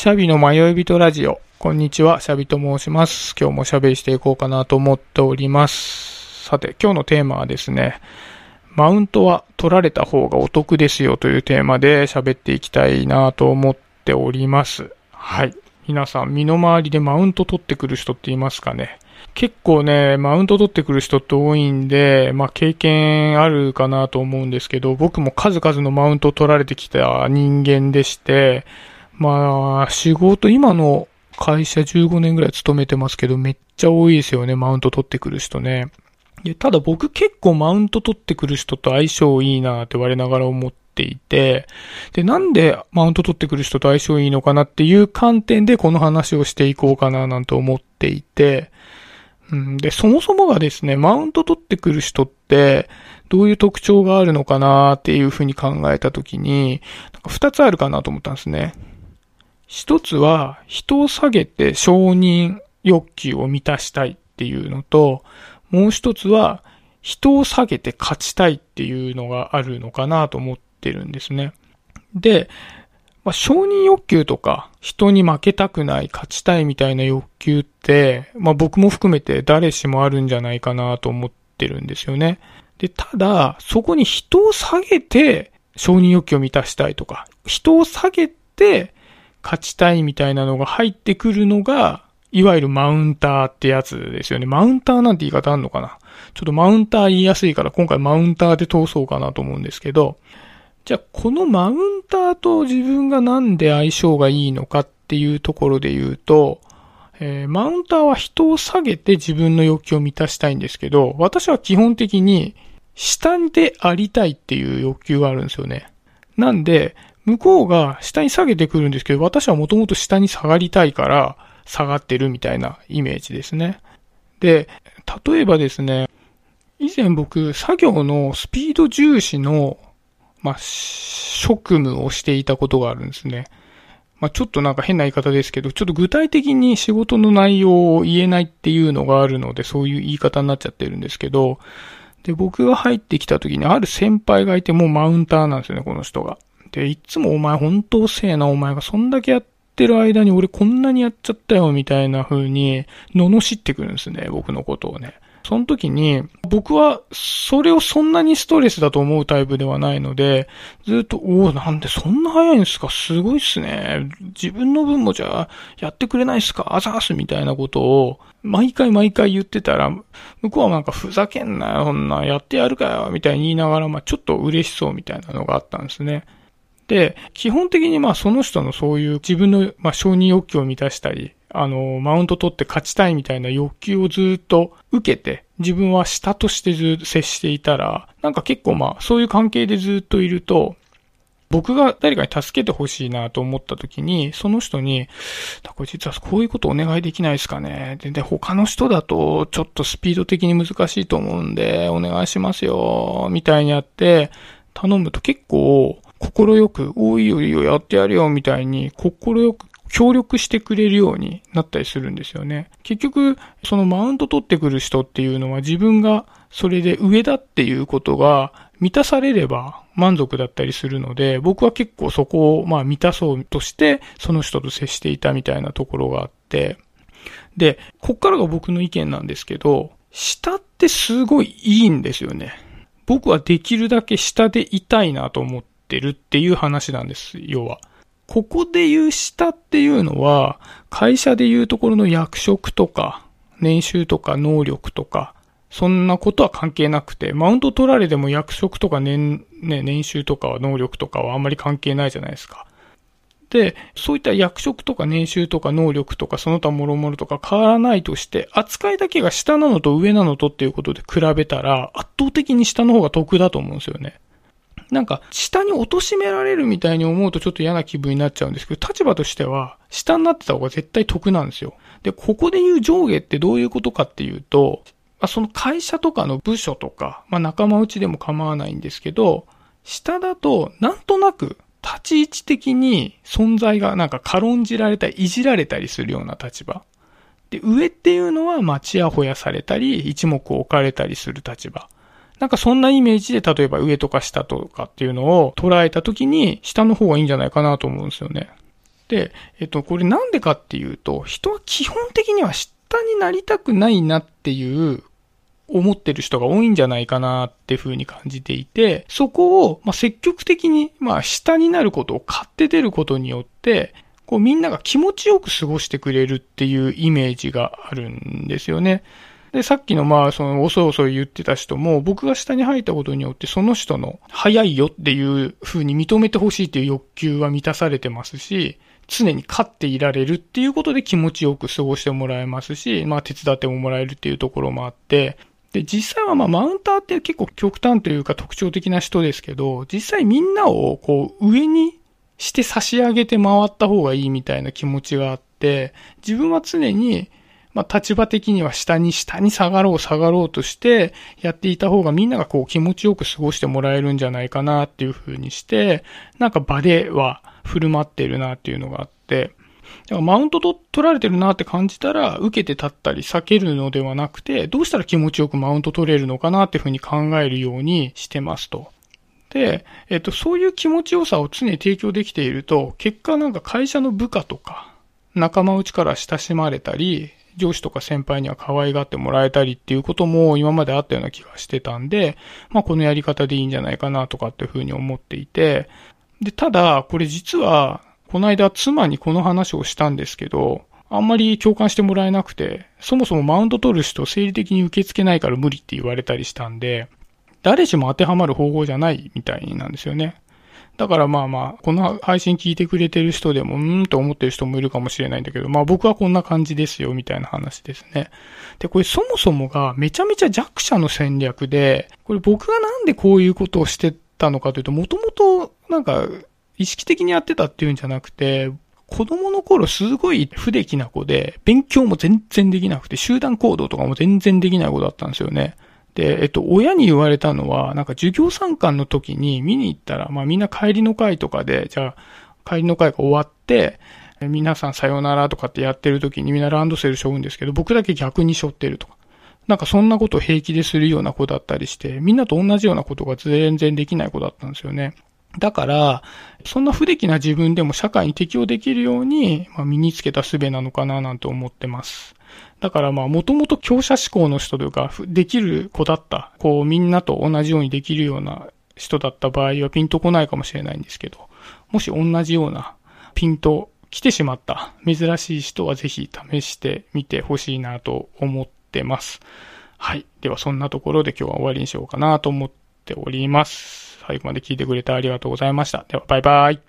シャビの迷い人ラジオ。こんにちは、シャビと申します。今日も喋りしていこうかなと思っております。さて、今日のテーマはですね、マウントは取られた方がお得ですよというテーマで喋っていきたいなと思っております。はい。皆さん、身の回りでマウント取ってくる人っていますかね？結構ね、マウント取ってくる人って多いんで、まあ経験あるかなと思うんですけど、僕も数々のマウントを取られてきた人間でして、まあ仕事、今の会社15年ぐらい勤めてますけど、めっちゃ多いですよね、マウント取ってくる人ね。でただ僕結構マウント取ってくる人と相性いいなって我ながら思っていて、で、なんでマウント取ってくる人と相性いいのかなっていう観点でこの話をしていこうかななんて思っていて、うん、で、そもそもがですね、マウント取ってくる人って、どういう特徴があるのかなっていうふうに考えたときに、なんか二つあるかなと思ったんですね。一つは、人を下げて承認欲求を満たしたいっていうのと、もう一つは、人を下げて勝ちたいっていうのがあるのかなと思ってるんですね。で、まあ、承認欲求とか、人に負けたくない、勝ちたいみたいな欲求って、まあ、僕も含めて誰しもあるんじゃないかなと思ってるんですよね。で、ただ、そこに人を下げて承認欲求を満たしたいとか、人を下げて勝ちたいみたいなのが入ってくるのが、いわゆるマウンターってやつですよね。マウンターなんて言い方あんのかな？ちょっとマウンター言いやすいから今回マウンターで通そうかなと思うんですけど、じゃあこのマウンターと自分がなんで相性がいいのかっていうところで言うと、えーマウンターは人を下げて自分の欲求を満たしたいんですけど、私は基本的に下でありたいっていう欲求があるんですよね。なんで、向こうが下に下げてくるんですけど、私はもともと下に下がりたいから下がってるみたいなイメージですね。で、例えばですね、以前僕、作業のスピード重視の、まあ、職務をしていたことがあるんですね。まあ、ちょっとなんか変な言い方ですけど、ちょっと具体的に仕事の内容を言えないっていうのがあるので、そういう言い方になっちゃってるんですけど、で、僕が入ってきた時にある先輩がいてもうマウンターなんですよね、この人が。で、いつもお前本当遅えな、お前がそんだけやってる間に俺こんなにやっちゃったよ、みたいな風に、罵ってくるんですね、僕のことをね。その時に、僕はそれをそんなにストレスだと思うタイプではないので、ずっと、おおなんでそんな早いんですか？すごいっすね。自分の分もじゃあ、やってくれないっすか？あざーすみたいなことを、毎回毎回言ってたら、向こうはなんかふざけんなよ、そんな、やってやるかよ、みたいに言いながら、まあちょっと嬉しそうみたいなのがあったんですね。で、基本的にまあその人のそういう自分のまあ承認欲求を満たしたり、あの、マウント取って勝ちたいみたいな欲求をずっと受けて、自分は下としてずっと接していたら、なんか結構まあそういう関係でずっといると、僕が誰かに助けてほしいなと思った時に、その人に、これ実はこういうことお願いできないですかね。で、で他の人だとちょっとスピード的に難しいと思うんで、お願いしますよ、みたいにやって、頼むと結構、心よく、おいよいよ、やってやるよ、みたいに、心よく協力してくれるようになったりするんですよね。結局、そのマウント取ってくる人っていうのは自分がそれで上だっていうことが満たされれば満足だったりするので、僕は結構そこをまあ満たそうとして、その人と接していたみたいなところがあって、で、こっからが僕の意見なんですけど、下ってすごいいいんですよね。僕はできるだけ下でいたいなと思っててるっていう話なんです、要は。ここで言う下っていうのは、会社で言うところの役職とか、年収とか能力とか、そんなことは関係なくて、マウント取られても役職とか年、ね、年収とか能力とかはあんまり関係ないじゃないですか。で、そういった役職とか年収とか能力とかその他諸々とか変わらないとして、扱いだけが下なのと上なのとっていうことで比べたら、圧倒的に下の方が得だと思うんですよね。なんか、下に貶められるみたいに思うとちょっと嫌な気分になっちゃうんですけど、立場としては、下になってた方が絶対得なんですよ。で、ここで言う上下ってどういうことかっていうと、まあ、その会社とかの部署とか、まあ、仲間内でも構わないんですけど、下だと、なんとなく、立ち位置的に存在がなんか軽んじられたり、いじられたりするような立場。で、上っていうのは、まあ、ちやほやされたり、一目置かれたりする立場。なんかそんなイメージで、例えば上とか下とかっていうのを捉えたときに、下の方がいいんじゃないかなと思うんですよね。で、えっと、これなんでかっていうと、人は基本的には下になりたくないなっていう思ってる人が多いんじゃないかなっていうふうに感じていて、そこを、ま、積極的に、ま、下になることを買って出ることによって、こうみんなが気持ちよく過ごしてくれるっていうイメージがあるんですよね。で、さっきのまあ、その、おそおそ言ってた人も、僕が下に入ったことによって、その人の、早いよっていう風に認めてほしいっていう欲求は満たされてますし、常に勝っていられるっていうことで気持ちよく過ごしてもらえますし、まあ手伝ってももらえるっていうところもあって、で、実際はまあマウンターって結構極端というか特徴的な人ですけど、実際みんなをこう上にして差し上げて回った方がいいみたいな気持ちがあって、自分は常にまあ、立場的には下に下に下がろう下がろうとしてやっていた方がみんながこう気持ちよく過ごしてもらえるんじゃないかなっていう風にして、なんか場では振る舞ってるなっていうのがあって、だからマウントと取られてるなって感じたら、受けて立ったり避けるのではなくて、どうしたら気持ちよくマウント取れるのかなっていう風に考えるようにしてますと。で、えっと、そういう気持ちよさを常に提供できていると、結果なんか会社の部下とか、仲間内から親しまれたり、上司とか先輩には可愛がってもらえたりっていうことも今まであったような気がしてたんで、まあこのやり方でいいんじゃないかなとかっていうふうに思っていて、で、ただ、これ実は、この間妻にこの話をしたんですけど、あんまり共感してもらえなくて、そもそもマウント取る人生理的に受け付けないから無理って言われたりしたんで、誰しも当てはまる方法じゃないみたいなんですよね。だからまあまあ、この配信聞いてくれてる人でも、うーんと思ってる人もいるかもしれないんだけど、まあ僕はこんな感じですよ、みたいな話ですね。で、これそもそもがめちゃめちゃ弱者の戦略で、これ僕がなんでこういうことをしてたのかというと、もともとなんか意識的にやってたっていうんじゃなくて、子供の頃すごい不出来な子で、勉強も全然できなくて、集団行動とかも全然できない子だったんですよね。で、えっと、親に言われたのは、なんか授業参観の時に見に行ったら、まあみんな帰りの会とかで、じゃあ、帰りの会が終わって、皆さんさようならとかってやってる時にみんなランドセル背負うんですけど、僕だけ逆に背負ってるとか。なんかそんなことを平気でするような子だったりして、みんなと同じようなことが全然できない子だったんですよね。だから、そんな不出来な自分でも社会に適応できるように、まあ、身につけた術なのかななんて思ってます。だからまあ、もともと強者志向の人というか、できる子だった。こう、みんなと同じようにできるような人だった場合はピンとこないかもしれないんですけど、もし同じようなピンと来てしまった珍しい人はぜひ試してみてほしいなと思ってます。はい。ではそんなところで今日は終わりにしようかなと思っております。最後まで聞いてくれてありがとうございました。ではバイバイ。